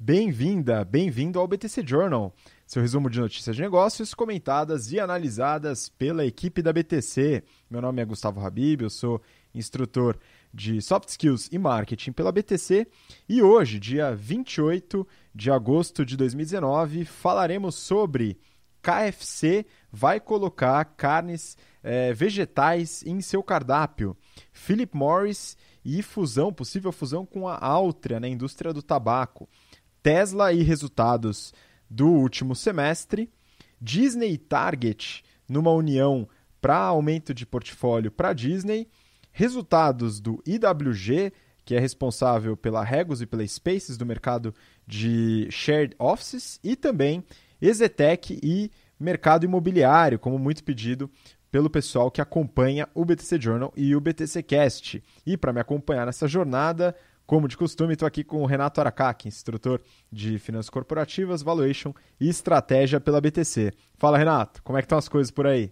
Bem-vinda, bem-vindo ao BTC Journal, seu resumo de notícias de negócios comentadas e analisadas pela equipe da BTC. Meu nome é Gustavo Habib, eu sou instrutor de Soft Skills e Marketing pela BTC e hoje, dia 28 de agosto de 2019, falaremos sobre KFC vai colocar carnes é, vegetais em seu cardápio. Philip Morris e fusão, possível fusão com a Altria na indústria do tabaco. Tesla e resultados do último semestre. Disney e Target numa união para aumento de portfólio para Disney. Resultados do IWG, que é responsável pela Regus e pela Spaces do mercado de shared offices. E também Exetec e mercado imobiliário, como muito pedido pelo pessoal que acompanha o BTC Journal e o BTC Cast. E para me acompanhar nessa jornada, como de costume, estou aqui com o Renato Aracaki, instrutor de Finanças Corporativas, Valuation e Estratégia pela BTC. Fala, Renato, como é que estão as coisas por aí?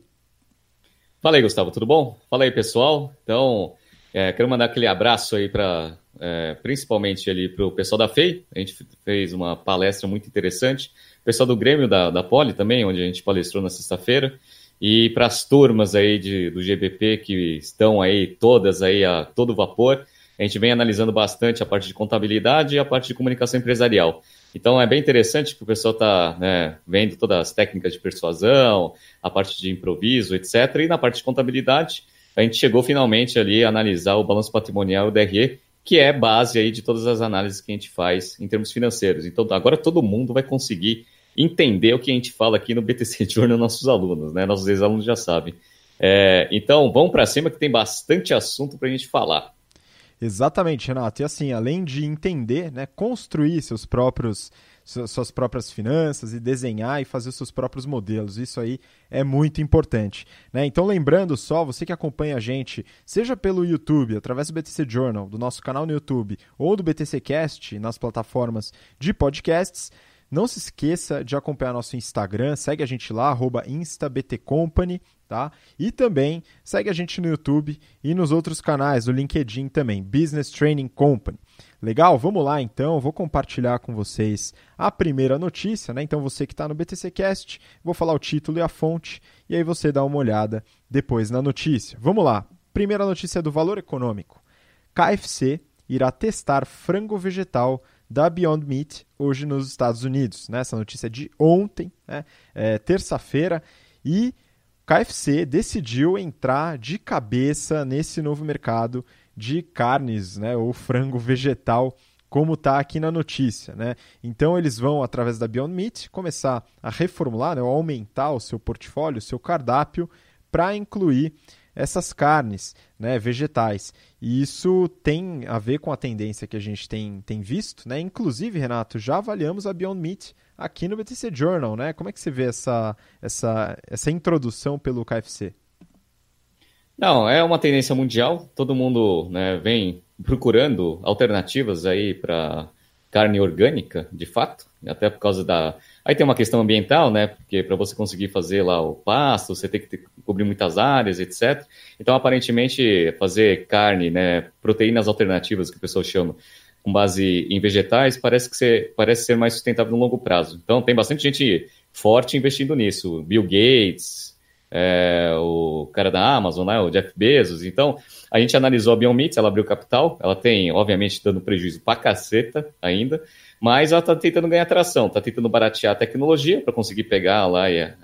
Fala aí, Gustavo, tudo bom? Fala aí, pessoal. Então, é, quero mandar aquele abraço aí para, é, principalmente ali para o pessoal da FEI. A gente fez uma palestra muito interessante. O pessoal do Grêmio da, da Poli também, onde a gente palestrou na sexta-feira e para as turmas aí de, do GBP que estão aí todas aí a todo vapor, a gente vem analisando bastante a parte de contabilidade e a parte de comunicação empresarial. Então é bem interessante que o pessoal está né, vendo todas as técnicas de persuasão, a parte de improviso, etc. E na parte de contabilidade, a gente chegou finalmente ali a analisar o balanço patrimonial o DRE, que é base aí de todas as análises que a gente faz em termos financeiros. Então agora todo mundo vai conseguir entender o que a gente fala aqui no BTC Journal nossos alunos, né? Nossos ex-alunos já sabem. É, então, vamos para cima que tem bastante assunto para a gente falar. Exatamente, Renato. E assim, além de entender, né, construir seus próprios suas próprias finanças e desenhar e fazer seus próprios modelos. Isso aí é muito importante. Né? Então, lembrando só, você que acompanha a gente, seja pelo YouTube, através do BTC Journal, do nosso canal no YouTube, ou do BTC Cast nas plataformas de podcasts, não se esqueça de acompanhar nosso Instagram, segue a gente lá, instabtcompany, tá? E também segue a gente no YouTube e nos outros canais, no LinkedIn também, Business Training Company. Legal? Vamos lá então, vou compartilhar com vocês a primeira notícia, né? Então você que está no BTC Cast, vou falar o título e a fonte, e aí você dá uma olhada depois na notícia. Vamos lá. Primeira notícia do valor econômico. KFC irá testar frango vegetal da Beyond Meat hoje nos Estados Unidos. Né? Essa notícia é de ontem, né? é, terça-feira, e o KFC decidiu entrar de cabeça nesse novo mercado de carnes, né, ou frango vegetal, como está aqui na notícia. Né? Então eles vão, através da Beyond Meat, começar a reformular, né, ou aumentar o seu portfólio, o seu cardápio, para incluir essas carnes né, vegetais. E isso tem a ver com a tendência que a gente tem, tem visto. Né? Inclusive, Renato, já avaliamos a Beyond Meat aqui no BTC Journal. Né? Como é que você vê essa, essa, essa introdução pelo KFC? Não, é uma tendência mundial. Todo mundo né, vem procurando alternativas aí para carne orgânica, de fato, até por causa da. Aí tem uma questão ambiental, né? Porque para você conseguir fazer lá o pasto, você tem que ter, cobrir muitas áreas, etc. Então, aparentemente, fazer carne, né? Proteínas alternativas, que o pessoal chama, com base em vegetais, parece, que ser, parece ser mais sustentável no longo prazo. Então, tem bastante gente forte investindo nisso. Bill Gates, é, o cara da Amazon, né, o Jeff Bezos. Então, a gente analisou a Beyond Meat, ela abriu capital, ela tem, obviamente, dando prejuízo pra caceta ainda, mas ela está tentando ganhar tração, está tentando baratear a tecnologia para conseguir pegar lá e, é,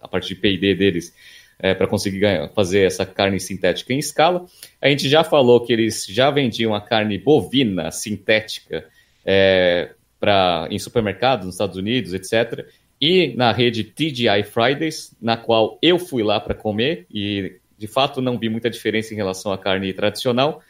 a parte de P&D deles é, para conseguir ganhar, fazer essa carne sintética em escala. A gente já falou que eles já vendiam a carne bovina sintética é, pra, em supermercados nos Estados Unidos, etc e na rede TGI Fridays, na qual eu fui lá para comer e de fato não vi muita diferença em relação à carne tradicional.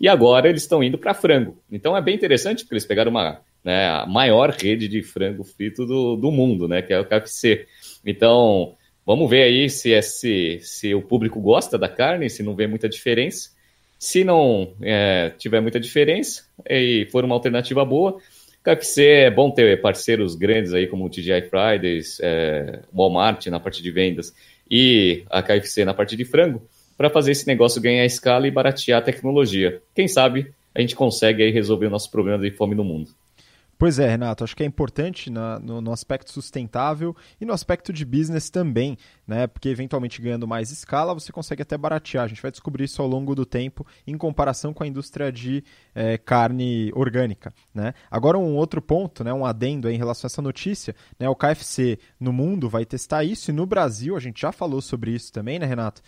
E agora eles estão indo para frango. Então é bem interessante porque eles pegaram uma né, a maior rede de frango frito do, do mundo, né, que é o KFC. Então vamos ver aí se, esse, se o público gosta da carne, se não vê muita diferença. Se não é, tiver muita diferença e for uma alternativa boa, KFC é bom ter parceiros grandes aí como o TGI Fridays, é, Walmart na parte de vendas e a KFC na parte de frango, para fazer esse negócio ganhar escala e baratear a tecnologia. Quem sabe a gente consegue aí resolver o nosso problema de fome no mundo. Pois é, Renato, acho que é importante na, no, no, aspecto sustentável e no aspecto de business também, né? Porque eventualmente ganhando mais escala, você consegue até baratear. A gente vai descobrir isso ao longo do tempo em comparação com a indústria de é, carne orgânica, né? Agora um outro ponto, né? Um adendo em relação a essa notícia, né? O KFC no mundo vai testar isso e no Brasil a gente já falou sobre isso também, né, Renato?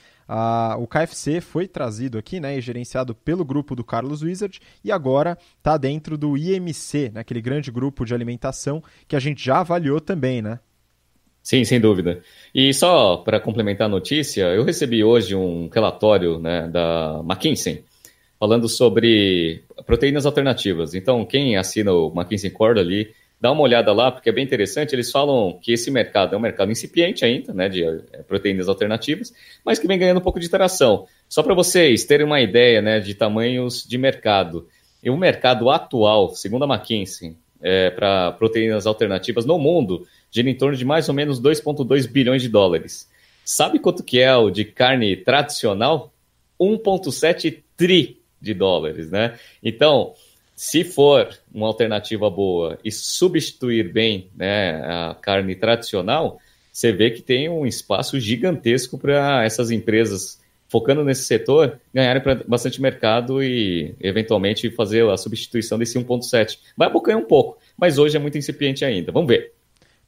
O KFC foi trazido aqui, né, e gerenciado pelo grupo do Carlos Wizard e agora está dentro do IMC, né, aquele grande grupo de alimentação que a gente já avaliou também, né? Sim, sem dúvida. E só para complementar a notícia, eu recebi hoje um relatório né, da McKinsey falando sobre proteínas alternativas. Então, quem assina o McKinsey Cord ali dá uma olhada lá, porque é bem interessante. Eles falam que esse mercado é um mercado incipiente ainda, né, de é, proteínas alternativas, mas que vem ganhando um pouco de interação. Só para vocês terem uma ideia, né, de tamanhos de mercado. E o mercado atual, segundo a McKinsey, é, para proteínas alternativas no mundo gira em torno de mais ou menos 2,2 bilhões de dólares. Sabe quanto que é o de carne tradicional? 1,7 tri de dólares, né? Então, se for uma alternativa boa e substituir bem né, a carne tradicional, você vê que tem um espaço gigantesco para essas empresas focando nesse setor ganharem bastante mercado e eventualmente fazer a substituição desse 1.7. Vai abocanhar um pouco, mas hoje é muito incipiente ainda. Vamos ver.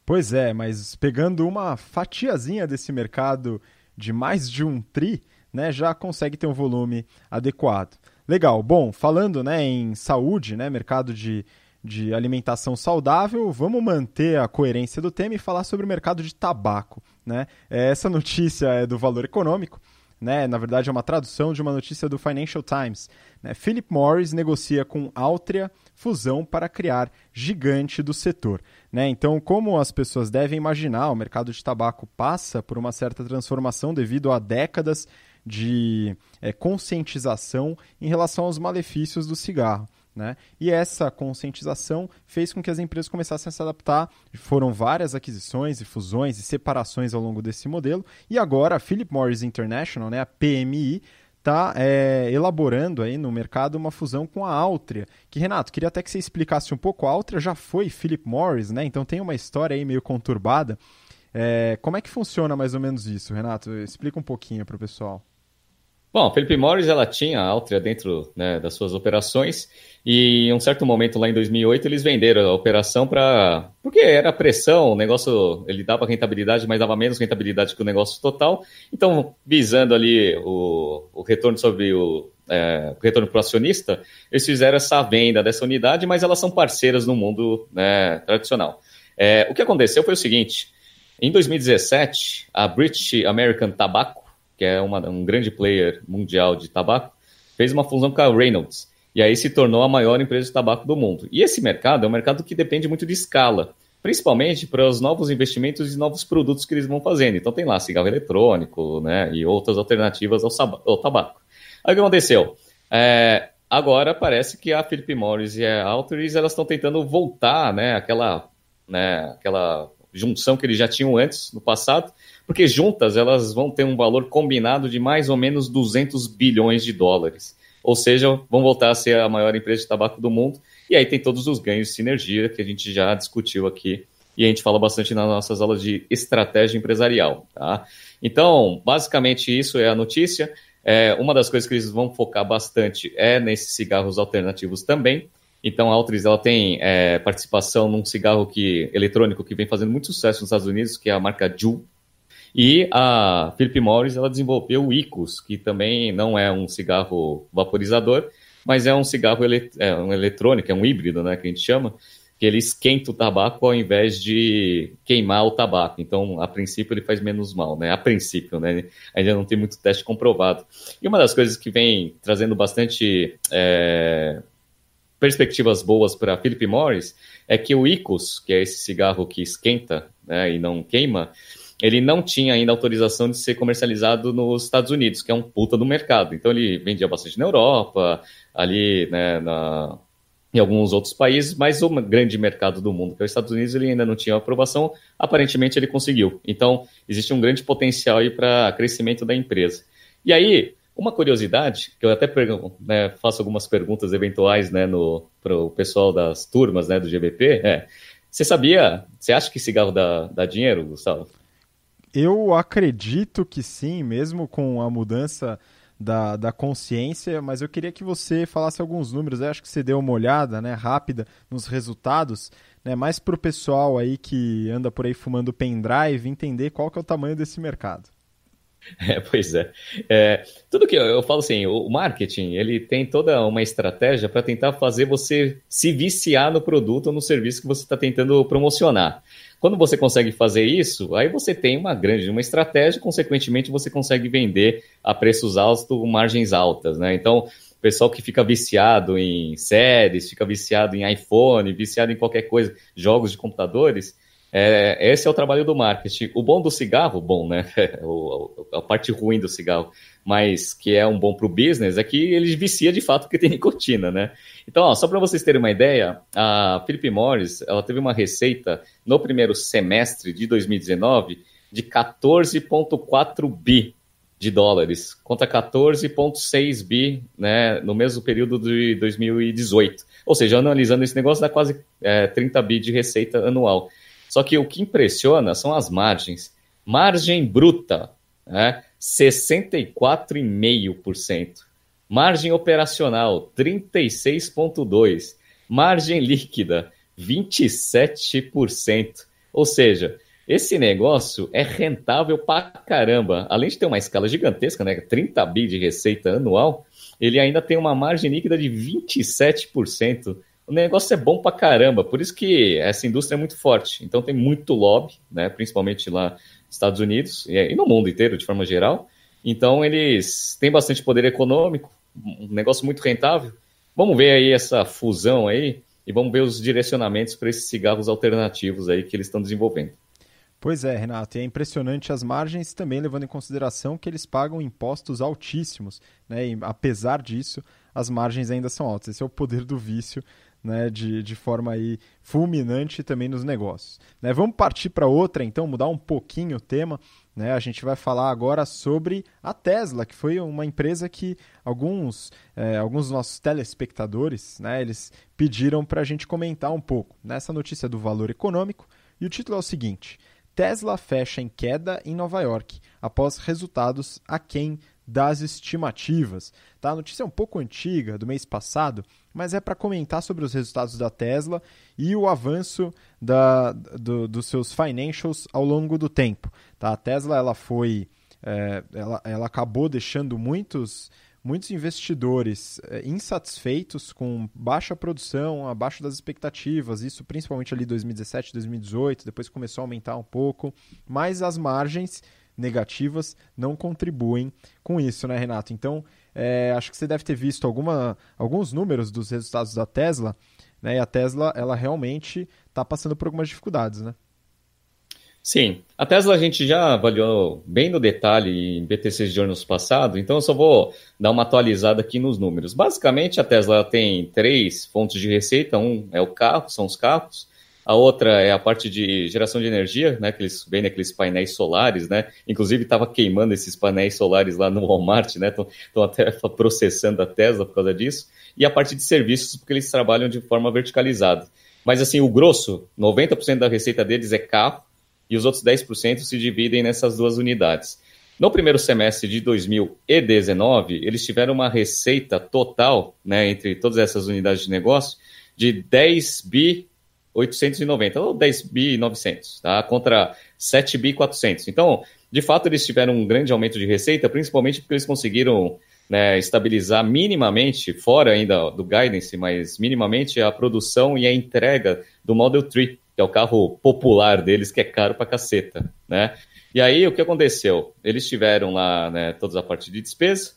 Pois é, mas pegando uma fatiazinha desse mercado de mais de um tri, né, já consegue ter um volume adequado. Legal. Bom, falando né, em saúde, né, mercado de, de alimentação saudável, vamos manter a coerência do tema e falar sobre o mercado de tabaco. Né? É, essa notícia é do Valor Econômico. Né? Na verdade, é uma tradução de uma notícia do Financial Times. Né? Philip Morris negocia com Altria fusão para criar gigante do setor. Né? Então, como as pessoas devem imaginar, o mercado de tabaco passa por uma certa transformação devido a décadas de é, conscientização em relação aos malefícios do cigarro. Né? E essa conscientização fez com que as empresas começassem a se adaptar. Foram várias aquisições e fusões e separações ao longo desse modelo. E agora a Philip Morris International, né, a PMI, está é, elaborando aí no mercado uma fusão com a Altria. Que, Renato, queria até que você explicasse um pouco. A Altria já foi Philip Morris, né? então tem uma história aí meio conturbada. É, como é que funciona mais ou menos isso, Renato? Explica um pouquinho para o pessoal. Bom, Felipe Morris ela tinha a Altria dentro né, das suas operações e em um certo momento lá em 2008 eles venderam a operação para porque era pressão, o negócio ele dava rentabilidade, mas dava menos rentabilidade que o negócio total. Então, visando ali o, o retorno sobre o, é, retorno para o acionista, eles fizeram essa venda dessa unidade, mas elas são parceiras no mundo né, tradicional. É, o que aconteceu foi o seguinte: em 2017, a British American Tobacco que é uma, um grande player mundial de tabaco, fez uma fusão com a Reynolds. E aí se tornou a maior empresa de tabaco do mundo. E esse mercado é um mercado que depende muito de escala, principalmente para os novos investimentos e novos produtos que eles vão fazendo. Então tem lá cigarro eletrônico, né, e outras alternativas ao, ao tabaco. Aí o que aconteceu? É, agora parece que a Philip Morris e a Alteris elas estão tentando voltar, né, aquela, né, aquela junção que eles já tinham antes no passado porque juntas elas vão ter um valor combinado de mais ou menos 200 bilhões de dólares. Ou seja, vão voltar a ser a maior empresa de tabaco do mundo. E aí tem todos os ganhos de sinergia que a gente já discutiu aqui e a gente fala bastante nas nossas aulas de estratégia empresarial. Tá? Então, basicamente, isso é a notícia. É, uma das coisas que eles vão focar bastante é nesses cigarros alternativos também. Então, a Altris ela tem é, participação num cigarro que, eletrônico que vem fazendo muito sucesso nos Estados Unidos, que é a marca Juul. E a Philip Morris ela desenvolveu o ICOS, que também não é um cigarro vaporizador, mas é um cigarro ele, é um eletrônico, é um híbrido, né, que a gente chama, que ele esquenta o tabaco ao invés de queimar o tabaco. Então, a princípio, ele faz menos mal, né? A princípio, né? Ainda não tem muito teste comprovado. E uma das coisas que vem trazendo bastante é, perspectivas boas para Philip Morris é que o ICOS, que é esse cigarro que esquenta né, e não queima, ele não tinha ainda autorização de ser comercializado nos Estados Unidos, que é um puta do mercado. Então ele vendia bastante na Europa, ali né, na, em alguns outros países, mas o grande mercado do mundo, que é os Estados Unidos, ele ainda não tinha aprovação, aparentemente ele conseguiu. Então existe um grande potencial aí para crescimento da empresa. E aí, Uma curiosidade, que eu até né, faço algumas perguntas eventuais né, para o pessoal das turmas né, do GBP, é, você sabia, você acha que cigarro dá, dá dinheiro, Gustavo? Eu acredito que sim, mesmo com a mudança da, da consciência, mas eu queria que você falasse alguns números. Eu acho que você deu uma olhada né, rápida nos resultados, né, mais para o pessoal aí que anda por aí fumando pendrive entender qual que é o tamanho desse mercado. É, pois é. é. Tudo que eu, eu, falo assim, o marketing ele tem toda uma estratégia para tentar fazer você se viciar no produto ou no serviço que você está tentando promocionar. Quando você consegue fazer isso, aí você tem uma grande uma estratégia, consequentemente você consegue vender a preços altos, margens altas, né? Então, o pessoal que fica viciado em séries, fica viciado em iPhone, viciado em qualquer coisa, jogos de computadores, é, esse é o trabalho do marketing. O bom do cigarro, bom, né? o, a parte ruim do cigarro, mas que é um bom para o business, é que ele vicia de fato porque tem nicotina, né? Então, ó, só para vocês terem uma ideia, a Philip Morris ela teve uma receita no primeiro semestre de 2019 de 14,4 bi de dólares, contra 14,6 bi né, no mesmo período de 2018. Ou seja, analisando esse negócio, dá quase é, 30 bi de receita anual. Só que o que impressiona são as margens. Margem bruta, né? 64,5%. Margem operacional, 36,2%. Margem líquida, 27%. Ou seja, esse negócio é rentável pra caramba. Além de ter uma escala gigantesca, né? 30 bi de receita anual, ele ainda tem uma margem líquida de 27% o negócio é bom pra caramba, por isso que essa indústria é muito forte. Então tem muito lobby, né, principalmente lá nos Estados Unidos e no mundo inteiro, de forma geral. Então eles têm bastante poder econômico, um negócio muito rentável. Vamos ver aí essa fusão aí e vamos ver os direcionamentos para esses cigarros alternativos aí que eles estão desenvolvendo. Pois é, Renato, e é impressionante as margens também levando em consideração que eles pagam impostos altíssimos, né? E apesar disso, as margens ainda são altas. Esse é o poder do vício né, de, de forma aí fulminante também nos negócios. Né, vamos partir para outra, então, mudar um pouquinho o tema. Né, a gente vai falar agora sobre a Tesla, que foi uma empresa que alguns, é, alguns nossos telespectadores né, eles pediram para a gente comentar um pouco nessa notícia do valor econômico. E o título é o seguinte: Tesla fecha em queda em Nova York após resultados aquém das estimativas. Tá? A notícia é um pouco antiga, do mês passado, mas é para comentar sobre os resultados da Tesla e o avanço da, do, dos seus financials ao longo do tempo. Tá? A Tesla ela foi, é, ela, ela acabou deixando muitos muitos investidores é, insatisfeitos com baixa produção, abaixo das expectativas, isso principalmente ali 2017, 2018, depois começou a aumentar um pouco, mas as margens negativas não contribuem com isso, né, Renato? Então, é, acho que você deve ter visto alguma, alguns números dos resultados da Tesla, né? E a Tesla, ela realmente está passando por algumas dificuldades, né? Sim, a Tesla a gente já avaliou bem no detalhe em BTC de anos passado, então eu só vou dar uma atualizada aqui nos números. Basicamente, a Tesla tem três fontes de receita: um é o carro, são os carros, a outra é a parte de geração de energia, né? Que eles vendem aqueles painéis solares, né? Inclusive estava queimando esses painéis solares lá no Walmart, né? Estão até processando a Tesla por causa disso. E a parte de serviços, porque eles trabalham de forma verticalizada. Mas assim, o grosso, 90% da receita deles é carro e os outros 10% se dividem nessas duas unidades. No primeiro semestre de 2019, eles tiveram uma receita total, né, entre todas essas unidades de negócio, de 10 bi 890, ou 10 bi 900, tá? Contra 7 bi 400. Então, de fato, eles tiveram um grande aumento de receita, principalmente porque eles conseguiram né, estabilizar minimamente, fora ainda do guidance, mas minimamente a produção e a entrega do Model 3, que é o carro popular deles, que é caro pra caceta, né? E aí, o que aconteceu? Eles tiveram lá né, toda a parte de despesa,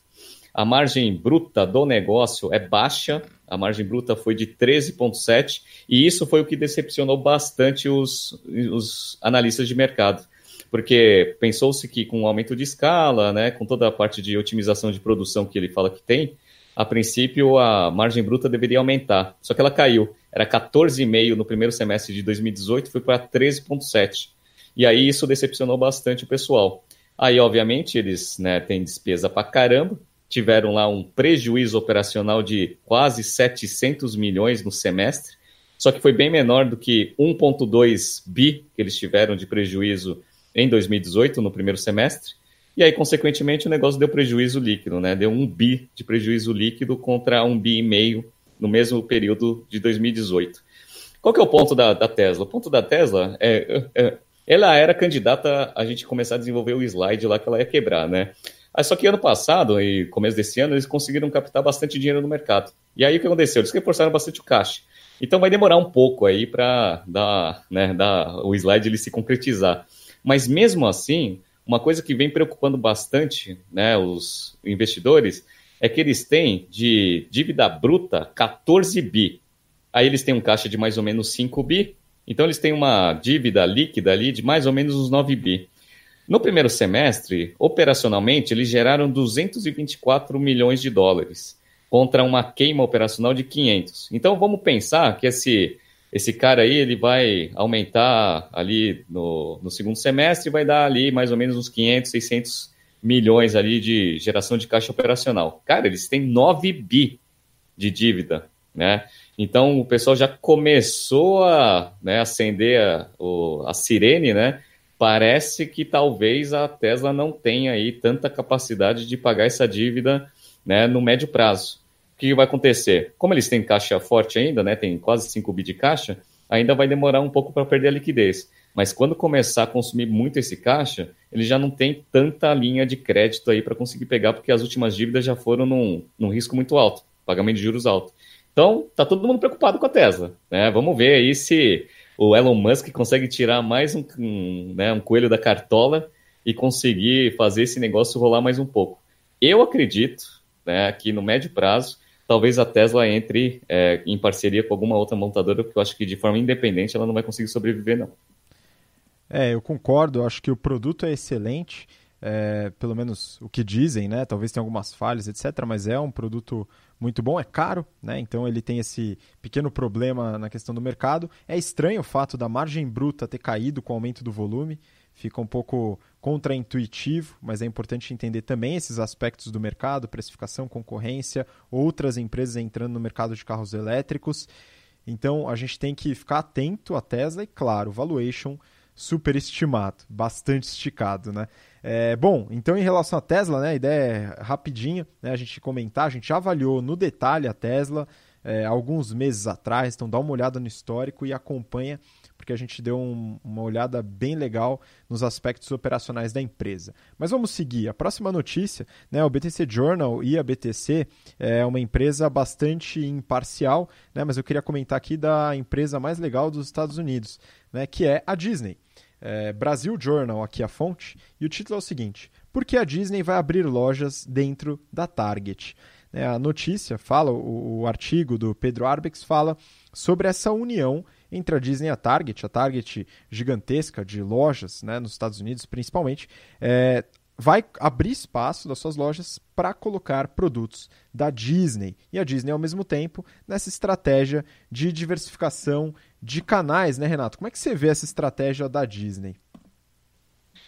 a margem bruta do negócio é baixa, a margem bruta foi de 13,7%, e isso foi o que decepcionou bastante os, os analistas de mercado. Porque pensou-se que com o aumento de escala, né, com toda a parte de otimização de produção que ele fala que tem, a princípio a margem bruta deveria aumentar. Só que ela caiu. Era 14,5% no primeiro semestre de 2018, foi para 13,7%. E aí isso decepcionou bastante o pessoal. Aí, obviamente, eles né, têm despesa para caramba, tiveram lá um prejuízo operacional de quase 700 milhões no semestre, só que foi bem menor do que 1,2 bi que eles tiveram de prejuízo em 2018, no primeiro semestre. E aí, consequentemente, o negócio deu prejuízo líquido, né? Deu um bi de prejuízo líquido contra um bi e meio no mesmo período de 2018. Qual que é o ponto da, da Tesla? O ponto da Tesla é, é, ela era candidata a gente começar a desenvolver o slide lá que ela ia quebrar, né? Só que ano passado e começo desse ano eles conseguiram captar bastante dinheiro no mercado. E aí o que aconteceu? Eles reforçaram bastante o caixa. Então vai demorar um pouco aí para dar, né, dar o slide ele se concretizar. Mas mesmo assim, uma coisa que vem preocupando bastante né, os investidores é que eles têm de dívida bruta 14 bi. Aí eles têm um caixa de mais ou menos 5 bi. Então eles têm uma dívida líquida ali de mais ou menos uns 9 bi. No primeiro semestre, operacionalmente, eles geraram 224 milhões de dólares contra uma queima operacional de 500. Então vamos pensar que esse esse cara aí ele vai aumentar ali no, no segundo semestre e vai dar ali mais ou menos uns 500, 600 milhões ali de geração de caixa operacional. Cara, eles têm 9 bi de dívida, né? Então o pessoal já começou a né, acender a, o, a sirene, né? Parece que talvez a Tesla não tenha aí tanta capacidade de pagar essa dívida né, no médio prazo. O que vai acontecer? Como eles têm caixa forte ainda, né, tem quase 5 bi de caixa, ainda vai demorar um pouco para perder a liquidez. Mas quando começar a consumir muito esse caixa, ele já não tem tanta linha de crédito aí para conseguir pegar, porque as últimas dívidas já foram num, num risco muito alto, pagamento de juros alto. Então, tá todo mundo preocupado com a Tesla. Né? Vamos ver aí se o Elon Musk consegue tirar mais um, um, né, um coelho da cartola e conseguir fazer esse negócio rolar mais um pouco. Eu acredito né, que no médio prazo, talvez a Tesla entre é, em parceria com alguma outra montadora, porque eu acho que de forma independente ela não vai conseguir sobreviver, não. É, eu concordo, acho que o produto é excelente, é, pelo menos o que dizem, né? Talvez tenha algumas falhas, etc., mas é um produto muito bom, é caro, né? Então ele tem esse pequeno problema na questão do mercado. É estranho o fato da margem bruta ter caído com o aumento do volume, fica um pouco contraintuitivo, mas é importante entender também esses aspectos do mercado, precificação, concorrência, outras empresas entrando no mercado de carros elétricos. Então a gente tem que ficar atento à Tesla e, claro, valuation superestimado, bastante esticado, né? É, bom, então em relação à Tesla, né, a ideia é rapidinha, né, a gente comentar, a gente avaliou no detalhe a Tesla é, alguns meses atrás, então dá uma olhada no histórico e acompanha, porque a gente deu um, uma olhada bem legal nos aspectos operacionais da empresa. Mas vamos seguir. A próxima notícia, né, o BTC Journal e a BTC é uma empresa bastante imparcial, né, mas eu queria comentar aqui da empresa mais legal dos Estados Unidos, né, que é a Disney é, Brasil Journal, aqui a fonte, e o título é o seguinte: Por que a Disney vai abrir lojas dentro da Target? É, a notícia fala, o, o, artigo do Pedro Arbex fala sobre essa união entre a Disney e a Target, a Target gigantesca de lojas, né, nos Estados Unidos principalmente, é, vai abrir espaço das suas lojas para colocar produtos da Disney. E a Disney, ao mesmo tempo, nessa estratégia de diversificação de canais, né, Renato? Como é que você vê essa estratégia da Disney?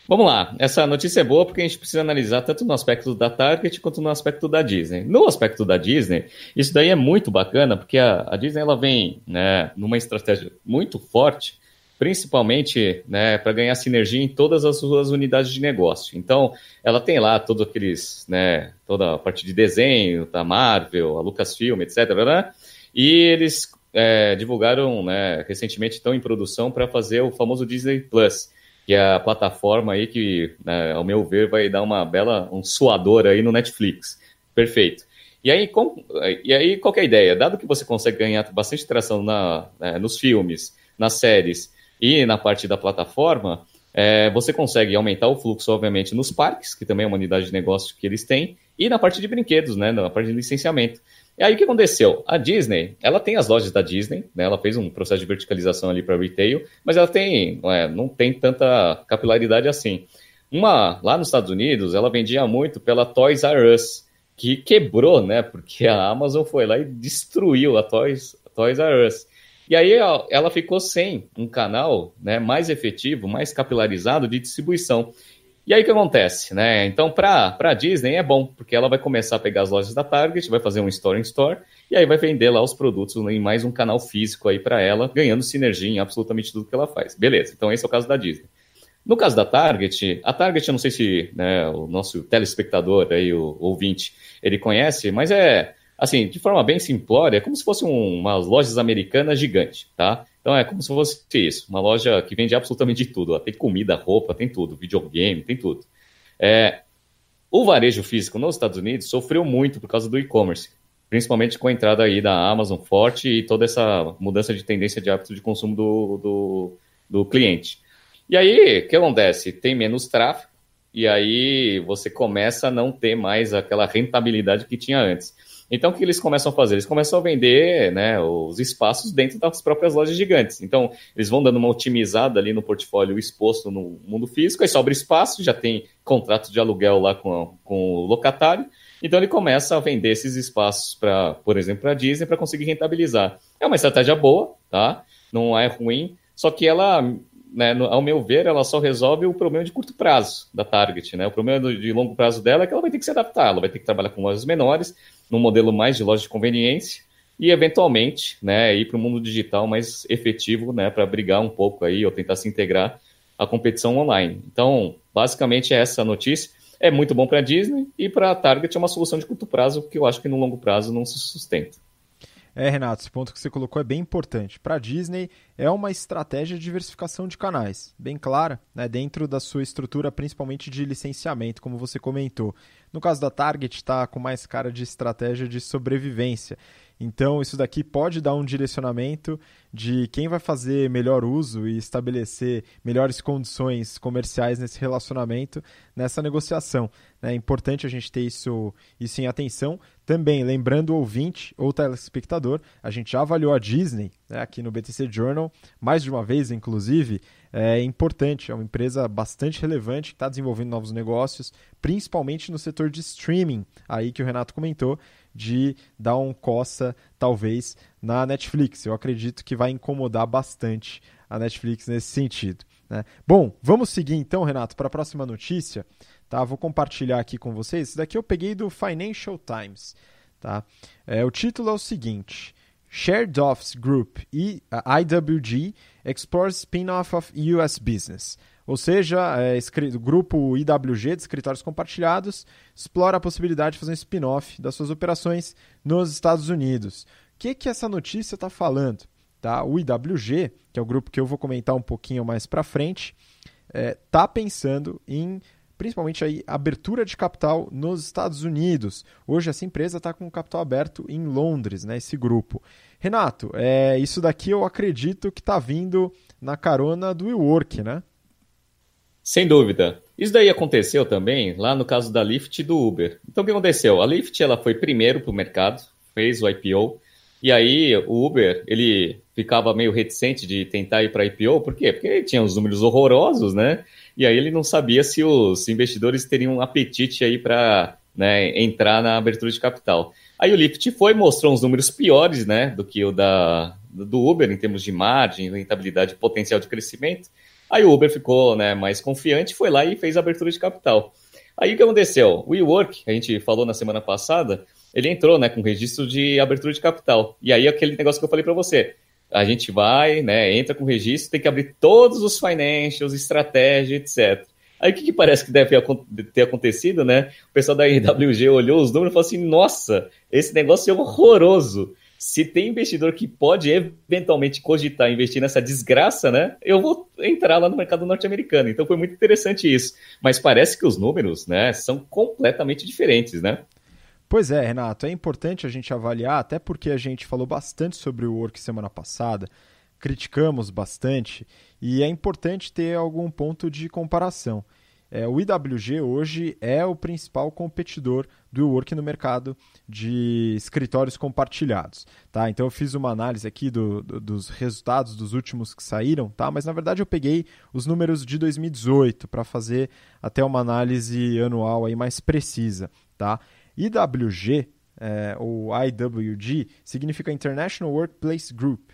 Vamos lá, essa notícia é boa porque a gente precisa analisar tanto no aspecto da Target quanto no aspecto da Disney. No aspecto da Disney, isso daí é muito bacana porque a, a Disney ela vem né, numa estratégia muito forte principalmente né, para ganhar sinergia em todas as suas unidades de negócio. Então, ela tem lá todos aqueles, né, toda a parte de desenho da Marvel, a Lucasfilm, etc. Né? E eles é, divulgaram né, recentemente, estão em produção para fazer o famoso Disney Plus, que é a plataforma aí que, né, ao meu ver, vai dar uma bela, um suador aí no Netflix. Perfeito. E aí, com, e aí, qual é a ideia? Dado que você consegue ganhar bastante tração na, né, nos filmes, nas séries, e na parte da plataforma, é, você consegue aumentar o fluxo, obviamente, nos parques, que também é uma unidade de negócio que eles têm, e na parte de brinquedos, né, na parte de licenciamento. E aí o que aconteceu? A Disney, ela tem as lojas da Disney, né, ela fez um processo de verticalização ali para retail, mas ela tem, não, é, não tem tanta capilaridade assim. Uma, lá nos Estados Unidos, ela vendia muito pela Toys R Us, que quebrou, né, porque a Amazon foi lá e destruiu a Toys, Toys R Us. E aí ela ficou sem um canal né, mais efetivo, mais capilarizado de distribuição. E aí o que acontece, né? Então, para a Disney é bom, porque ela vai começar a pegar as lojas da Target, vai fazer um store in store, e aí vai vender lá os produtos em mais um canal físico aí para ela, ganhando sinergia em absolutamente tudo que ela faz. Beleza, então esse é o caso da Disney. No caso da Target, a Target, eu não sei se né, o nosso telespectador aí, o ouvinte, ele conhece, mas é, assim, de forma bem simplória, é como se fosse um, umas lojas americanas gigantes, tá? Então é como se fosse isso, uma loja que vende absolutamente de tudo. Tem comida, roupa, tem tudo, videogame, tem tudo. É, o varejo físico nos Estados Unidos sofreu muito por causa do e-commerce, principalmente com a entrada aí da Amazon forte e toda essa mudança de tendência de hábito de consumo do, do, do cliente. E aí, o que acontece? Tem menos tráfego, e aí você começa a não ter mais aquela rentabilidade que tinha antes. Então, o que eles começam a fazer? Eles começam a vender né, os espaços dentro das próprias lojas gigantes. Então, eles vão dando uma otimizada ali no portfólio exposto no mundo físico, aí sobra espaço, já tem contrato de aluguel lá com, com o locatário. Então, ele começa a vender esses espaços, para, por exemplo, para a Disney, para conseguir rentabilizar. É uma estratégia boa, tá? não é ruim, só que ela né, ao meu ver, ela só resolve o problema de curto prazo da Target. Né? O problema de longo prazo dela é que ela vai ter que se adaptar, ela vai ter que trabalhar com lojas menores, num modelo mais de loja de conveniência e eventualmente, né, ir para o mundo digital mais efetivo, né, para brigar um pouco aí ou tentar se integrar à competição online. Então, basicamente essa notícia é muito bom para a Disney e para a Target é uma solução de curto prazo que eu acho que no longo prazo não se sustenta. É, Renato, esse ponto que você colocou é bem importante. Para a Disney, é uma estratégia de diversificação de canais, bem clara, né, dentro da sua estrutura, principalmente de licenciamento, como você comentou. No caso da Target, está com mais cara de estratégia de sobrevivência. Então, isso daqui pode dar um direcionamento de quem vai fazer melhor uso e estabelecer melhores condições comerciais nesse relacionamento, nessa negociação. É importante a gente ter isso, isso em atenção. Também, lembrando o ouvinte ou telespectador, a gente já avaliou a Disney né, aqui no BTC Journal, mais de uma vez, inclusive. É importante, é uma empresa bastante relevante que está desenvolvendo novos negócios, principalmente no setor de streaming, aí que o Renato comentou, de dar um coça, talvez, na Netflix. Eu acredito que vai incomodar bastante a Netflix nesse sentido. Né? Bom, vamos seguir então, Renato, para a próxima notícia. Tá? Vou compartilhar aqui com vocês. Esse daqui eu peguei do Financial Times. Tá? É, o título é o seguinte: Shared Office Group e IWG explores spin-off of US Business. Ou seja, é, o grupo IWG de escritórios compartilhados explora a possibilidade de fazer um spin-off das suas operações nos Estados Unidos. O que, que essa notícia está falando? Tá? O IWG, que é o grupo que eu vou comentar um pouquinho mais para frente, está é, tá pensando em principalmente aí abertura de capital nos Estados Unidos. Hoje essa empresa está com capital aberto em Londres, né, esse grupo. Renato, é, isso daqui eu acredito que está vindo na carona do WeWork, né? Sem dúvida. Isso daí aconteceu também lá no caso da Lyft e do Uber. Então o que aconteceu? A Lyft ela foi primeiro para o mercado, fez o IPO, e aí o Uber ele ficava meio reticente de tentar ir para IPO, por quê? Porque ele tinha uns números horrorosos, né? E aí ele não sabia se os investidores teriam um apetite aí para né, entrar na abertura de capital. Aí o Lyft foi mostrou uns números piores, né, do que o da do Uber em termos de margem, rentabilidade, potencial de crescimento. Aí o Uber ficou né, mais confiante, foi lá e fez a abertura de capital. Aí o que aconteceu? O WeWork, a gente falou na semana passada, ele entrou né, com registro de abertura de capital. E aí aquele negócio que eu falei para você, a gente vai, né, entra com o registro, tem que abrir todos os financials, estratégia, etc. Aí o que, que, parece que deve ter acontecido, né? O pessoal da IWG olhou os números e falou assim: nossa, esse negócio é horroroso. Se tem investidor que pode eventualmente cogitar investir nessa desgraça, né? Eu vou entrar lá no mercado norte-americano. Então foi muito interessante isso. Mas parece que os números, né, são completamente diferentes, né? Pois é, Renato, é importante a gente avaliar, até porque a gente falou bastante sobre o Work semana passada, criticamos bastante, e é importante ter algum ponto de comparação. É, o IWG hoje é o principal competidor do Work no mercado de escritórios compartilhados. Tá? Então eu fiz uma análise aqui do, do, dos resultados dos últimos que saíram, tá? mas na verdade eu peguei os números de 2018 para fazer até uma análise anual aí mais precisa. Tá? IWG, é, ou IWG, significa International Workplace Group.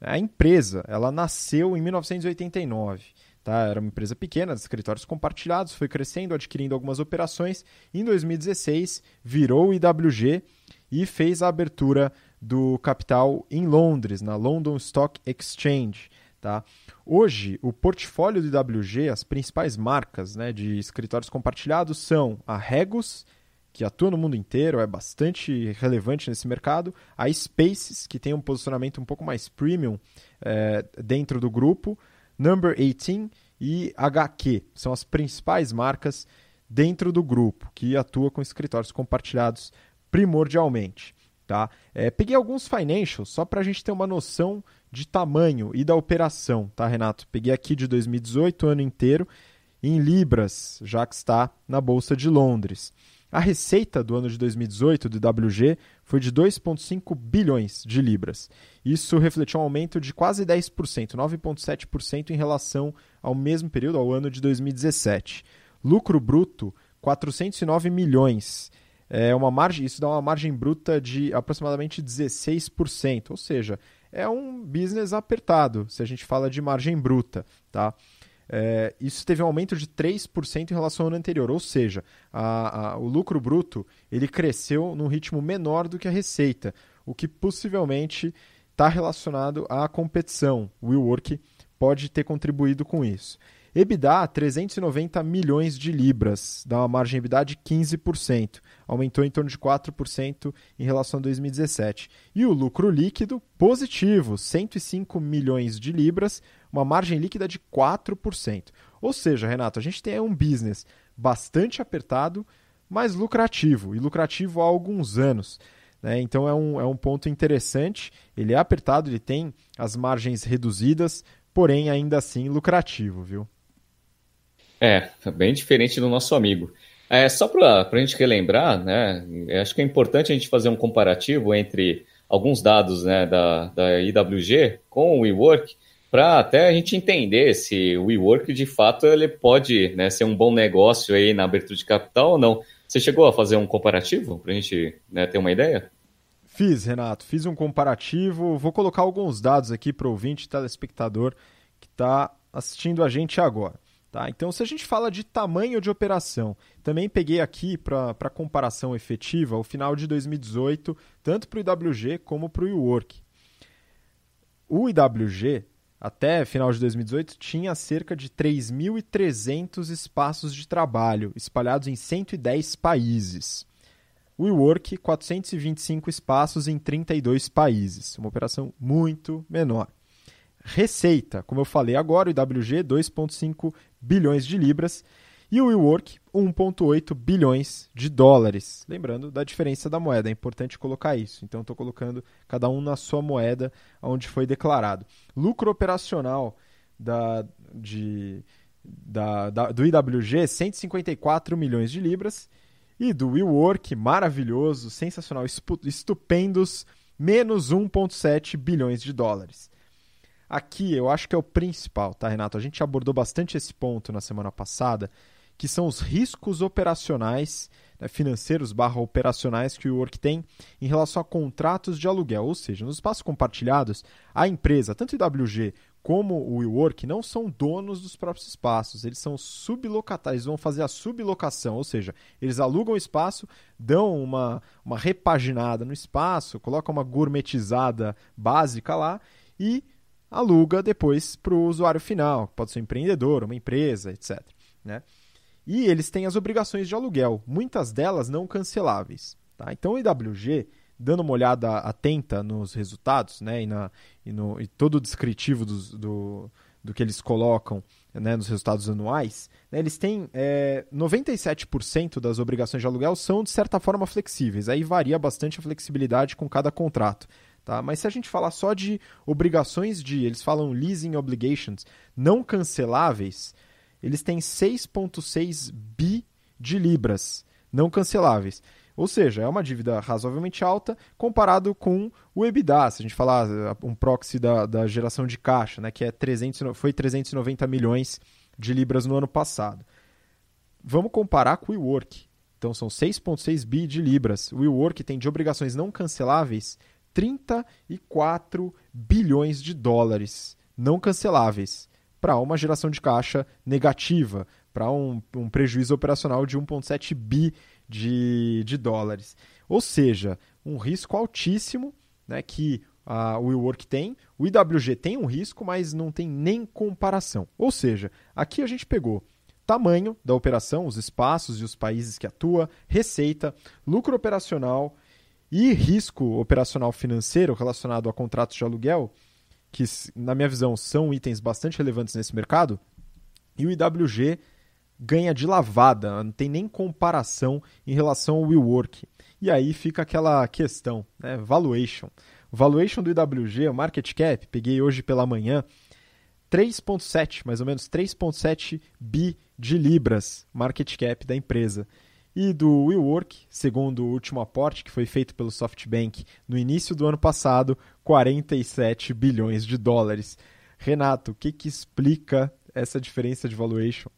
A empresa ela nasceu em 1989. Tá? Era uma empresa pequena, de escritórios compartilhados, foi crescendo, adquirindo algumas operações. Em 2016, virou o IWG e fez a abertura do capital em Londres, na London Stock Exchange. Tá? Hoje, o portfólio do IWG, as principais marcas né, de escritórios compartilhados são a Regus, que atua no mundo inteiro, é bastante relevante nesse mercado, a Spaces, que tem um posicionamento um pouco mais premium é, dentro do grupo, Number 18 e HQ. São as principais marcas dentro do grupo que atua com escritórios compartilhados primordialmente. Tá? É, peguei alguns financials só para a gente ter uma noção de tamanho e da operação, tá, Renato? Peguei aqui de 2018, o ano inteiro, em libras, já que está na Bolsa de Londres. A receita do ano de 2018 do WG foi de 2,5 bilhões de libras. Isso refletiu um aumento de quase 10%, 9,7% em relação ao mesmo período, ao ano de 2017. Lucro bruto, 409 milhões. É uma margem, isso dá uma margem bruta de aproximadamente 16%, ou seja, é um business apertado, se a gente fala de margem bruta, tá? É, isso teve um aumento de 3% em relação ao ano anterior, ou seja, a, a, o lucro bruto ele cresceu num ritmo menor do que a receita, o que possivelmente está relacionado à competição. O WeWork pode ter contribuído com isso. EBITDA, 390 milhões de libras, dá uma margem EBITDA de 15%, aumentou em torno de 4% em relação a 2017. E o lucro líquido, positivo, 105 milhões de libras, uma margem líquida de 4%. Ou seja, Renato, a gente tem um business bastante apertado, mas lucrativo, e lucrativo há alguns anos. Né? Então é um, é um ponto interessante. Ele é apertado, ele tem as margens reduzidas, porém ainda assim lucrativo, viu? É, bem diferente do nosso amigo. É, só para a gente relembrar, né, acho que é importante a gente fazer um comparativo entre alguns dados né, da, da IWG com o WeWork, para até a gente entender se o WeWork de fato ele pode né, ser um bom negócio aí na abertura de capital ou não. Você chegou a fazer um comparativo para a gente né, ter uma ideia? Fiz, Renato, fiz um comparativo. Vou colocar alguns dados aqui para o ouvinte telespectador que está assistindo a gente agora. Tá? Então, se a gente fala de tamanho de operação, também peguei aqui para comparação efetiva o final de 2018, tanto para o IWG como para o WeWork. O IWG, até final de 2018, tinha cerca de 3.300 espaços de trabalho, espalhados em 110 países. O WeWork, 425 espaços em 32 países, uma operação muito menor. Receita, como eu falei agora, o IWG 2,5 bilhões de libras e o WeWork 1,8 bilhões de dólares. Lembrando da diferença da moeda, é importante colocar isso. Então, estou colocando cada um na sua moeda onde foi declarado. Lucro operacional da, de, da, da, do IWG 154 milhões de libras e do WeWork, maravilhoso, sensacional, estupendos, menos 1,7 bilhões de dólares. Aqui eu acho que é o principal, tá, Renato? A gente abordou bastante esse ponto na semana passada, que são os riscos operacionais, né, financeiros barra operacionais que o Work tem em relação a contratos de aluguel. Ou seja, nos espaços compartilhados, a empresa, tanto o IWG como o WeWork, não são donos dos próprios espaços, eles são sublocatários, vão fazer a sublocação, ou seja, eles alugam o espaço, dão uma, uma repaginada no espaço, colocam uma gourmetizada básica lá e aluga depois para o usuário final, pode ser um empreendedor, uma empresa, etc. Né? E eles têm as obrigações de aluguel, muitas delas não canceláveis. Tá? Então o IWG, dando uma olhada atenta nos resultados né, e, na, e, no, e todo o descritivo dos, do, do que eles colocam né, nos resultados anuais, né, eles têm é, 97% das obrigações de aluguel são de certa forma flexíveis. Aí varia bastante a flexibilidade com cada contrato. Tá? Mas se a gente falar só de obrigações de, eles falam leasing obligations, não canceláveis, eles têm 6,6 bi de libras não canceláveis. Ou seja, é uma dívida razoavelmente alta comparado com o EBITDA, se a gente falar um proxy da, da geração de caixa, né, que é 300, foi 390 milhões de libras no ano passado. Vamos comparar com o WeWork. Então são 6,6 bi de libras. O WeWork tem de obrigações não canceláveis 34 bilhões de dólares não canceláveis. para uma geração de caixa negativa, para um, um, prejuízo operacional de 1,7 bi de, de dólares. Ou seja, um risco altíssimo né, que a, WeWork tem. O IWG tem um risco, mas não tem nem comparação. Ou seja, aqui a gente pegou tamanho da operação, os espaços e os países que atua, receita, lucro operacional e risco operacional financeiro relacionado a contratos de aluguel, que na minha visão são itens bastante relevantes nesse mercado. E o IWG ganha de lavada, não tem nem comparação em relação ao WeWork. E aí fica aquela questão, né? Valuation. Valuation do IWG, o market cap, peguei hoje pela manhã, 3,7, mais ou menos 3,7 bi de libras market cap da empresa. E do WeWork, segundo o último aporte que foi feito pelo SoftBank no início do ano passado, 47 bilhões de dólares. Renato, o que, que explica essa diferença de valuation?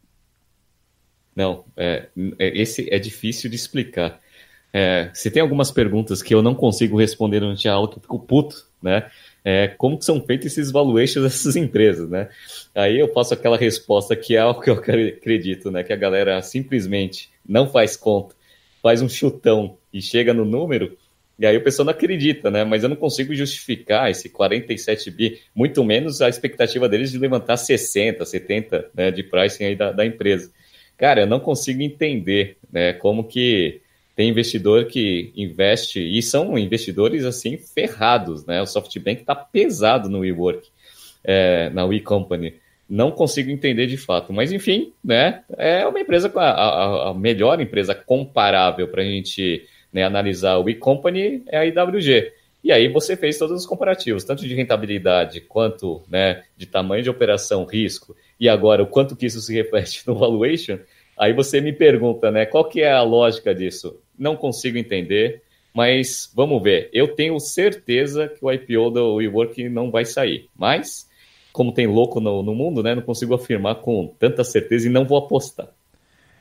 Não, é, é esse é difícil de explicar. É, se tem algumas perguntas que eu não consigo responder durante a aula, que eu fico puto, né? É, como são feitos esses valuations dessas empresas, né? Aí eu faço aquela resposta que é algo que eu acredito, né? Que a galera simplesmente não faz conta, faz um chutão e chega no número, e aí o pessoal não acredita, né? Mas eu não consigo justificar esse 47 bi, muito menos a expectativa deles de levantar 60, 70 né, de pricing aí da, da empresa. Cara, eu não consigo entender né, como que tem investidor que investe, e são investidores assim ferrados, né? O SoftBank está pesado no WeWork, é, na WeCompany. Não consigo entender de fato, mas enfim, né? É uma empresa, a, a, a melhor empresa comparável para a gente né, analisar o WeCompany é a IWG. E aí você fez todos os comparativos, tanto de rentabilidade quanto né, de tamanho de operação, risco, e agora o quanto que isso se reflete no valuation. Aí você me pergunta, né, qual que é a lógica disso? Não consigo entender, mas vamos ver. Eu tenho certeza que o IPO do WeWork não vai sair, mas como tem louco no, no mundo, né, não consigo afirmar com tanta certeza e não vou apostar.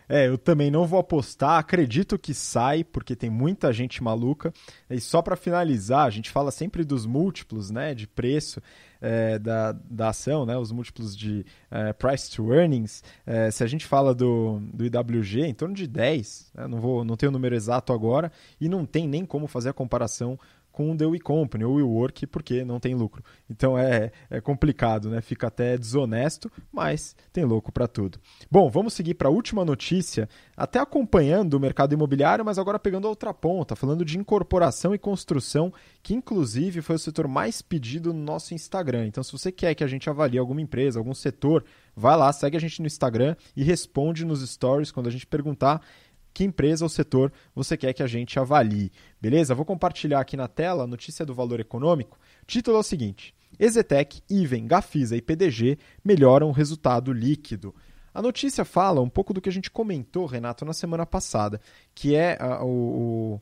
É, eu também não vou apostar, acredito que sai, porque tem muita gente maluca. E só para finalizar, a gente fala sempre dos múltiplos né, de preço é, da, da ação, né, os múltiplos de é, price to earnings. É, se a gente fala do, do IWG, em torno de 10, né, não, vou, não tenho o número exato agora, e não tem nem como fazer a comparação com o The We Company ou WeWork porque não tem lucro. Então é, é complicado, né? Fica até desonesto, mas tem louco para tudo. Bom, vamos seguir para a última notícia, até acompanhando o mercado imobiliário, mas agora pegando outra ponta, falando de incorporação e construção, que inclusive foi o setor mais pedido no nosso Instagram. Então, se você quer que a gente avalie alguma empresa, algum setor, vai lá, segue a gente no Instagram e responde nos stories quando a gente perguntar que empresa ou setor você quer que a gente avalie. Beleza? Vou compartilhar aqui na tela a notícia do valor econômico. O título é o seguinte: Ezetec, Iven, Gafisa e PDG melhoram o resultado líquido. A notícia fala um pouco do que a gente comentou, Renato, na semana passada, que é uh, o,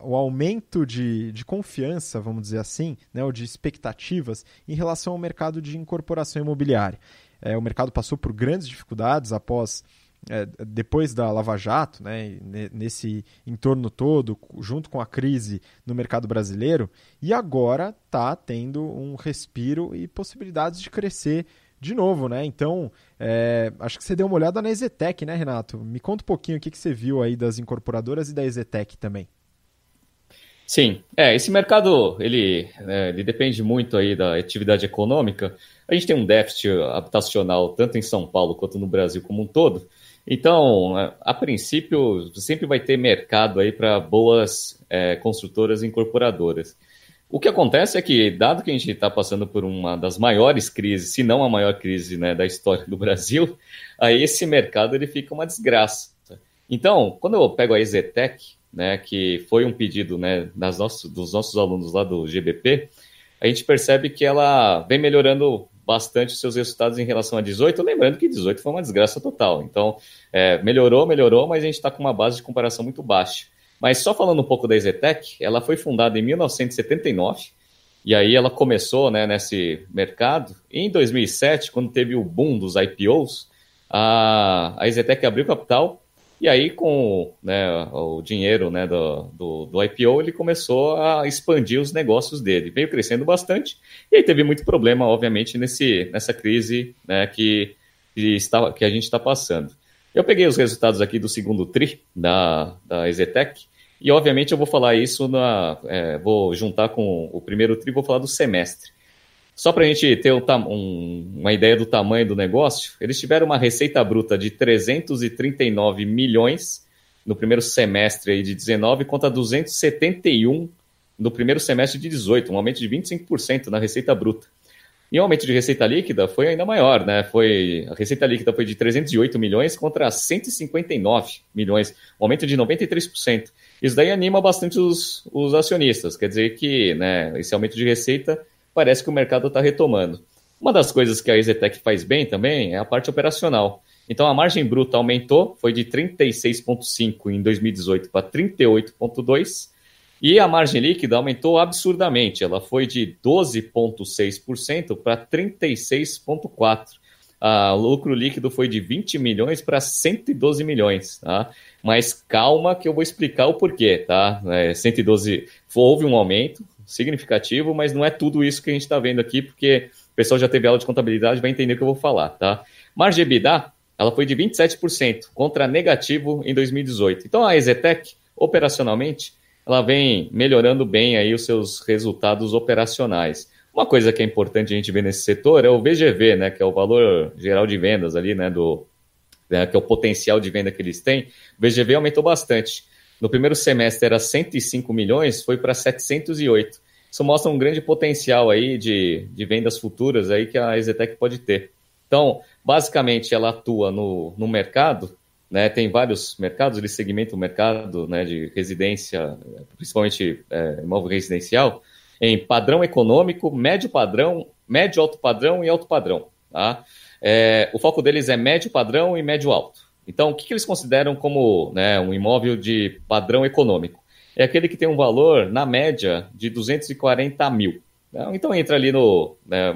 o, aumento de, de confiança, vamos dizer assim, né, ou de expectativas em relação ao mercado de incorporação imobiliária. É, o mercado passou por grandes dificuldades após é, depois da Lava Jato, né, nesse entorno todo, junto com a crise no mercado brasileiro, e agora está tendo um respiro e possibilidades de crescer de novo, né? Então, é, acho que você deu uma olhada na Ezetec, né, Renato? Me conta um pouquinho o que, que você viu aí das incorporadoras e da Ezetec também. Sim, é, esse mercado ele, é, ele depende muito aí da atividade econômica. A gente tem um déficit habitacional tanto em São Paulo quanto no Brasil como um todo. Então, a princípio, sempre vai ter mercado aí para boas é, construtoras incorporadoras. O que acontece é que, dado que a gente está passando por uma das maiores crises, se não a maior crise né, da história do Brasil, aí esse mercado ele fica uma desgraça. Então, quando eu pego a Exetec, né, que foi um pedido né, das nossos, dos nossos alunos lá do GBP, a gente percebe que ela vem melhorando bastante os seus resultados em relação a 18, lembrando que 18 foi uma desgraça total. Então, é, melhorou, melhorou, mas a gente está com uma base de comparação muito baixa. Mas só falando um pouco da Ezetec, ela foi fundada em 1979, e aí ela começou né, nesse mercado. Em 2007, quando teve o boom dos IPOs, a, a abriu capital E aí, com né, o dinheiro né, do, do, do, IPO, ele começou a expandir os negócios dele. Veio crescendo bastante e aí teve muito problema, obviamente, nesse, nessa crise né, que, que, está, que a gente está passando. Eu peguei os resultados aqui do segundo TRI da, da e, obviamente, eu vou falar isso, na, é, vou juntar com o primeiro TRI, vou falar do semestre. Só para a gente ter um, uma ideia do tamanho do negócio, eles tiveram uma receita bruta de 339 milhões no primeiro semestre de 19 contra 271 no primeiro semestre de 18, um aumento de 25% na receita bruta. E o aumento de receita líquida foi ainda maior, né? Foi, a receita líquida foi de 308 milhões contra 159 milhões, um aumento de 93%. Isso daí anima bastante os, os acionistas, quer dizer que né, esse aumento de receita parece que o mercado está retomando. Uma das coisas que a EasyTech faz bem também é a parte operacional. Então a margem bruta aumentou, foi de 36,5 em 2018 para 38,2 e a margem líquida aumentou absurdamente, ela foi de 12,6% para 36,4%. O lucro líquido foi de 20 milhões para 112 milhões, tá? Mas calma que eu vou explicar o porquê, tá? É, 112 houve um aumento, significativo, mas não é tudo isso que a gente está vendo aqui, porque o pessoal já teve aula de contabilidade vai entender o que eu vou falar, tá? Margem EBITDA, ela foi de 27% contra negativo em 2018. Então a Exetec, operacionalmente, ela vem melhorando bem aí os seus resultados operacionais. Uma coisa que é importante a gente ver nesse setor é o VGV, né, que é o valor geral de vendas ali, né, do né, que é o potencial de venda que eles têm. O VGV aumentou bastante. No primeiro semestre era 105 milhões, foi para 708. Isso mostra um grande potencial aí de, de vendas futuras aí que a Exetec pode ter. Então, basicamente, ela atua no, no mercado, né, tem vários mercados, ele segmenta o mercado né, de residência, principalmente é, imóvel residencial, em padrão econômico, médio padrão, médio alto padrão e alto padrão. Tá? É, o foco deles é médio padrão e médio alto. Então, o que, que eles consideram como né, um imóvel de padrão econômico? É aquele que tem um valor, na média, de 240 mil. Né? Então, entra ali no né,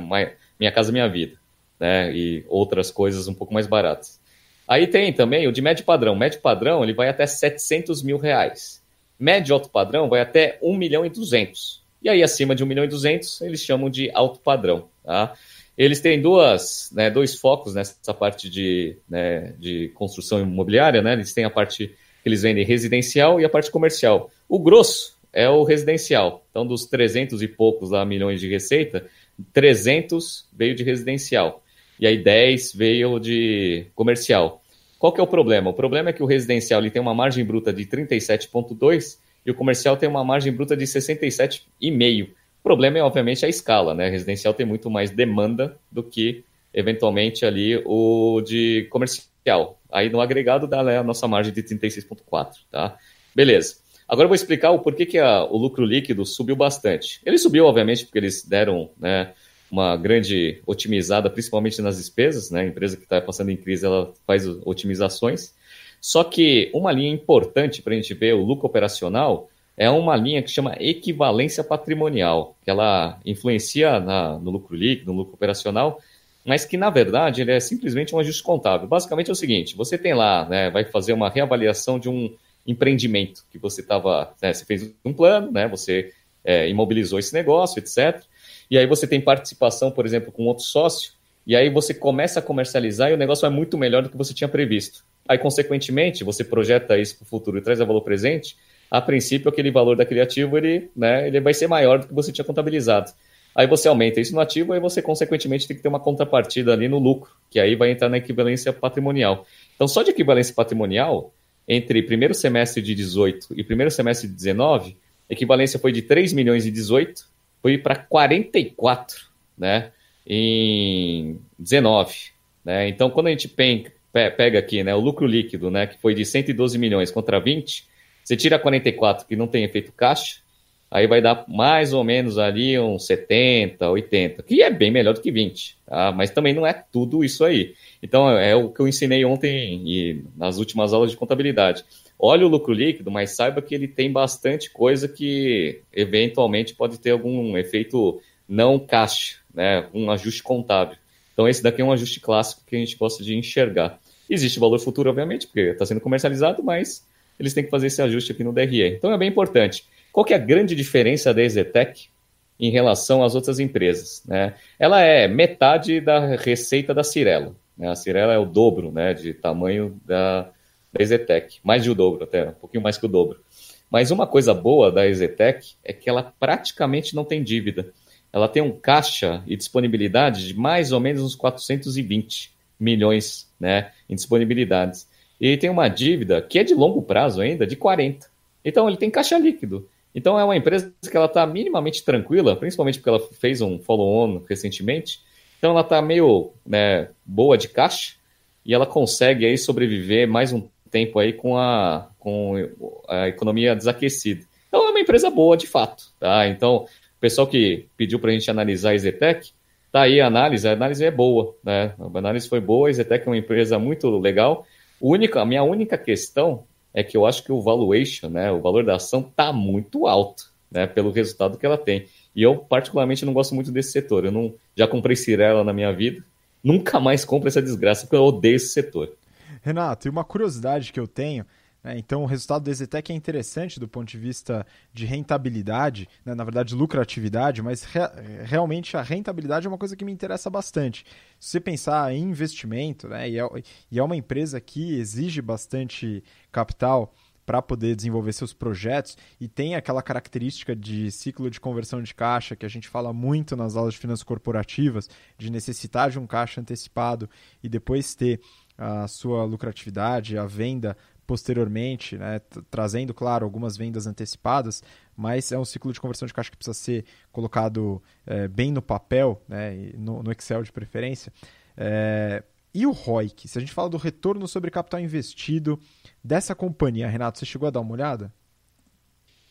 Minha Casa Minha Vida né, e outras coisas um pouco mais baratas. Aí tem também o de médio padrão. Médio padrão ele vai até 700 mil reais. Médio alto padrão vai até 1 milhão e 200. E aí, acima de 1 milhão e 200, eles chamam de alto padrão. Tá? Eles têm duas, né, dois focos nessa parte de, né, de construção imobiliária, né? Eles têm a parte que eles vendem residencial e a parte comercial. O grosso é o residencial. Então, dos 300 e poucos lá, milhões de receita, 300 veio de residencial. E aí 10 veio de comercial. Qual que é o problema? O problema é que o residencial ele tem uma margem bruta de 37,2 e o comercial tem uma margem bruta de 67,5 problema é, obviamente, a escala, né? Residencial tem muito mais demanda do que, eventualmente, ali o de comercial. Aí, no agregado, dá né, a nossa margem de 36,4, tá? Beleza. Agora eu vou explicar o porquê que a, o lucro líquido subiu bastante. Ele subiu, obviamente, porque eles deram né, uma grande otimizada, principalmente nas despesas, né? A empresa que está passando em crise, ela faz otimizações. Só que uma linha importante para a gente ver o lucro operacional é uma linha que chama equivalência patrimonial, que ela influencia na, no lucro líquido, no lucro operacional, mas que na verdade ele é simplesmente um ajuste contábil. Basicamente é o seguinte: você tem lá, né, vai fazer uma reavaliação de um empreendimento que você estava, né, você fez um plano, né, você é, imobilizou esse negócio, etc. E aí você tem participação, por exemplo, com outro sócio, e aí você começa a comercializar e o negócio é muito melhor do que você tinha previsto. Aí, consequentemente, você projeta isso para o futuro e traz a valor presente, a princípio aquele valor daquele ativo ele, né, ele vai ser maior do que você tinha contabilizado. Aí você aumenta isso no ativo e você, consequentemente, tem que ter uma contrapartida ali no lucro, que aí vai entrar na equivalência patrimonial. Então, só de equivalência patrimonial, entre primeiro semestre de 18 e primeiro semestre de 19, a equivalência foi de 3 milhões e 18, foi para 44, né, em 19. Né? Então, quando a gente pega aqui né, o lucro líquido, né, que foi de 112 milhões contra 20, você tira 44, que não tem efeito caixa, aí vai dar mais ou menos ali uns 70, 80, que é bem melhor do que 20, tá? mas também não é tudo isso aí. Então é o que eu ensinei ontem e nas últimas aulas de contabilidade. Olhe o lucro líquido, mas saiba que ele tem bastante coisa que eventualmente pode ter algum efeito não caixa, né? um ajuste contábil. Então esse daqui é um ajuste clássico que a gente gosta de enxergar. Existe valor futuro, obviamente, porque está sendo comercializado, mas eles têm que fazer esse ajuste aqui no DRE. Então é bem importante. Qual que é a grande diferença da EZTEC em relação às outras empresas? Né? Ela é metade da receita da Cirela. Né? A Cirela é o dobro né, de tamanho da, da EZTEC, mais de o dobro até, um pouquinho mais que o dobro. Mas uma coisa boa da EZTEC é que ela praticamente não tem dívida. Ela tem um caixa e disponibilidade de mais ou menos uns 420 milhões né, em disponibilidades. E tem uma dívida que é de longo prazo ainda, de 40. Então ele tem caixa líquido. Então é uma empresa que ela está minimamente tranquila, principalmente porque ela fez um follow-on recentemente. Então ela está meio né, boa de caixa e ela consegue aí sobreviver mais um tempo aí com a, com a economia desaquecida. Então é uma empresa boa de fato, tá? Então o pessoal que pediu para a gente analisar a Ezetec, tá aí a análise, a análise é boa, né? A análise foi boa, a Ezetec é uma empresa muito legal. Única, a minha única questão é que eu acho que o valuation, né, o valor da ação tá muito alto, né, pelo resultado que ela tem. E eu particularmente não gosto muito desse setor. Eu não já comprei Cirela na minha vida, nunca mais compro essa desgraça porque eu odeio esse setor. Renato, e uma curiosidade que eu tenho né? Então, o resultado do Exetec é interessante do ponto de vista de rentabilidade, né? na verdade, lucratividade, mas re realmente a rentabilidade é uma coisa que me interessa bastante. Se você pensar em investimento, né? e, é, e é uma empresa que exige bastante capital para poder desenvolver seus projetos e tem aquela característica de ciclo de conversão de caixa que a gente fala muito nas aulas de finanças corporativas, de necessitar de um caixa antecipado e depois ter a sua lucratividade, a venda posteriormente, né, trazendo, claro, algumas vendas antecipadas, mas é um ciclo de conversão de caixa que precisa ser colocado é, bem no papel, né, no, no Excel de preferência. É, e o ROIC? Se a gente fala do retorno sobre capital investido dessa companhia, Renato, você chegou a dar uma olhada?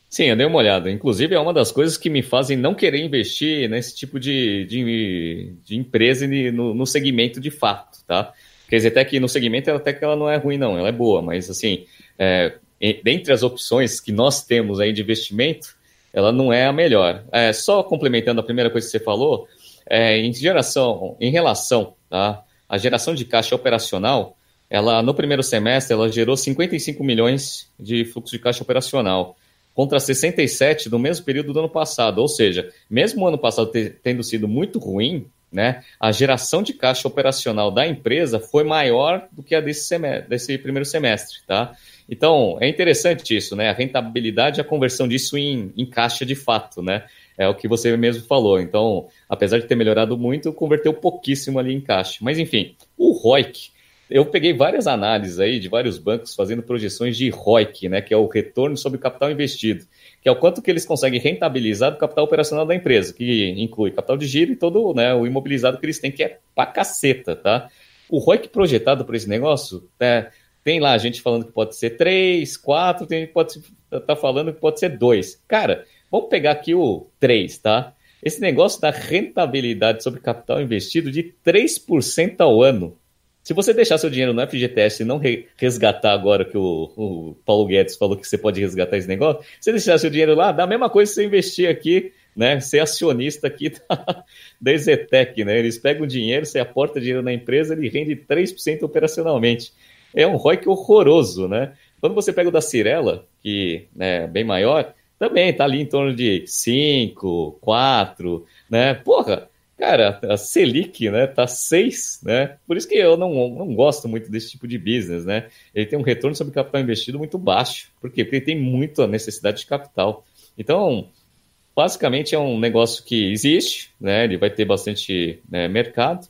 Sim, eu dei uma olhada. Inclusive, é uma das coisas que me fazem não querer investir nesse tipo de, de, de empresa no, no segmento de fato, tá? Quer dizer, até que no segmento até que ela não é ruim, não, ela é boa, mas assim, é, dentre as opções que nós temos aí de investimento, ela não é a melhor. É, só complementando a primeira coisa que você falou, é, em geração, em relação tá, à geração de caixa operacional, ela no primeiro semestre ela gerou 55 milhões de fluxo de caixa operacional contra 67 no mesmo período do ano passado. Ou seja, mesmo o ano passado tendo sido muito ruim, né, a geração de caixa operacional da empresa foi maior do que a desse, semestre, desse primeiro semestre, tá? Então, é interessante isso, né? A rentabilidade e a conversão disso em, em caixa de fato, né? É o que você mesmo falou. Então, apesar de ter melhorado muito, converteu pouquíssimo ali em caixa. Mas, enfim, o ROIC, eu peguei várias análises aí de vários bancos fazendo projeções de ROIC, né, que é o retorno sobre o capital investido que é o quanto que eles conseguem rentabilizar do capital operacional da empresa, que inclui capital de giro e todo né, o imobilizado que eles têm, que é pra caceta, tá? O ROIC projetado para esse negócio, né, tem lá gente falando que pode ser 3, 4, tem pode tá falando que pode ser 2. Cara, vamos pegar aqui o 3, tá? Esse negócio da rentabilidade sobre capital investido de 3% ao ano. Se você deixar seu dinheiro no FGTS e não resgatar agora que o, o, Paulo Guedes falou que você pode resgatar esse negócio, você deixar seu dinheiro lá, dá a mesma coisa que você investir aqui, né? Ser acionista aqui da, da né? Eles pegam o dinheiro, você aporta dinheiro na empresa, ele rende 3% operacionalmente. É um ROI que horroroso, né? Quando você pega o da Cirela, que é bem maior, também tá ali em torno de 5, 4, né? Porra, Cara, a Selic, né, tá 6, né? Por isso que eu não, não gosto muito desse tipo de business, né? Ele tem um retorno sobre capital investido muito baixo. Por quê? Porque ele tem muita necessidade de capital. Então, basicamente é um negócio que existe, né? Ele vai ter bastante né, mercado,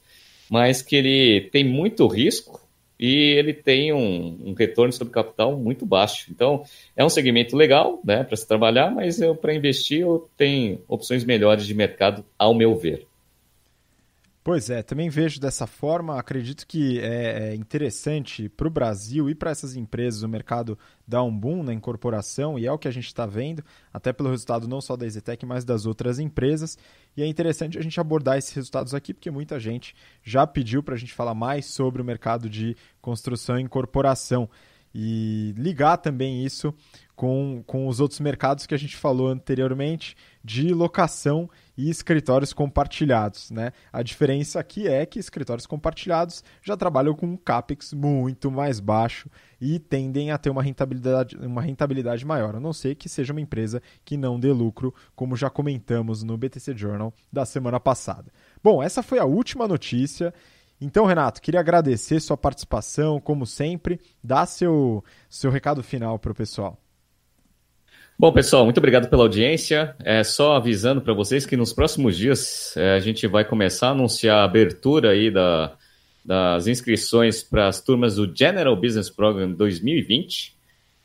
mas que ele tem muito risco e ele tem um, um retorno sobre capital muito baixo. Então, é um segmento legal, né, para se trabalhar, mas para investir eu tenho opções melhores de mercado, ao meu ver. Pois é, também vejo dessa forma. Acredito que é, é interessante para o Brasil e para essas empresas o mercado dar um boom na incorporação, e é o que a gente está vendo, até pelo resultado não só da EZTEC, mas das outras empresas. E é interessante a gente abordar esses resultados aqui, porque muita gente já pediu para a gente falar mais sobre o mercado de construção e incorporação. E ligar também isso com, com os outros mercados que a gente falou anteriormente, de locação e escritórios compartilhados. Né? A diferença aqui é que escritórios compartilhados já trabalham com um CAPEX muito mais baixo e tendem a ter uma rentabilidade, uma rentabilidade maior, a não ser que seja uma empresa que não dê lucro, como já comentamos no BTC Journal da semana passada. Bom, essa foi a última notícia. Então, Renato, queria agradecer sua participação, como sempre. Dá seu, seu recado final para o pessoal. Bom, pessoal, muito obrigado pela audiência. É só avisando para vocês que nos próximos dias é, a gente vai começar a anunciar a abertura aí da, das inscrições para as turmas do General Business Program 2020,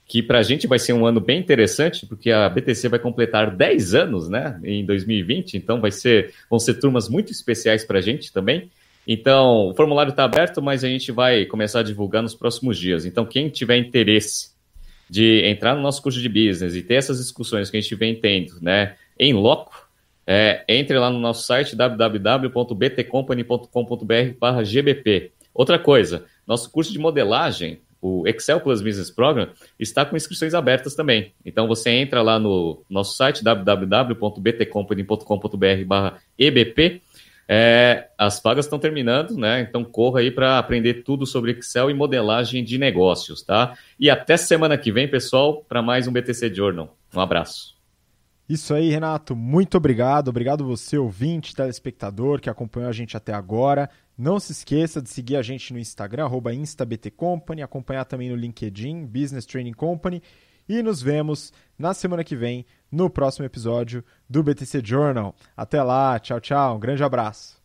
que para a gente vai ser um ano bem interessante, porque a BTC vai completar 10 anos né, em 2020, então vai ser, vão ser turmas muito especiais para a gente também. Então, o formulário está aberto, mas a gente vai começar a divulgar nos próximos dias. Então, quem tiver interesse de entrar no nosso curso de business e ter essas discussões que a gente vem tendo, né, em loco, é, entre lá no nosso site www.btcompany.com.br/gbp. Outra coisa, nosso curso de modelagem, o Excel Plus Business Program, está com inscrições abertas também. Então você entra lá no nosso site www.btcompany.com.br/ebp é, as vagas estão terminando, né? Então corra aí para aprender tudo sobre Excel e modelagem de negócios, tá? E até semana que vem, pessoal, para mais um BTC Journal. Um abraço. Isso aí, Renato. Muito obrigado. Obrigado você, ouvinte, telespectador, que acompanhou a gente até agora. Não se esqueça de seguir a gente no Instagram, InstaBTCompany, acompanhar também no LinkedIn, Business Training Company. E nos vemos na semana que vem no próximo episódio do BTC Journal. Até lá, tchau, tchau, um grande abraço.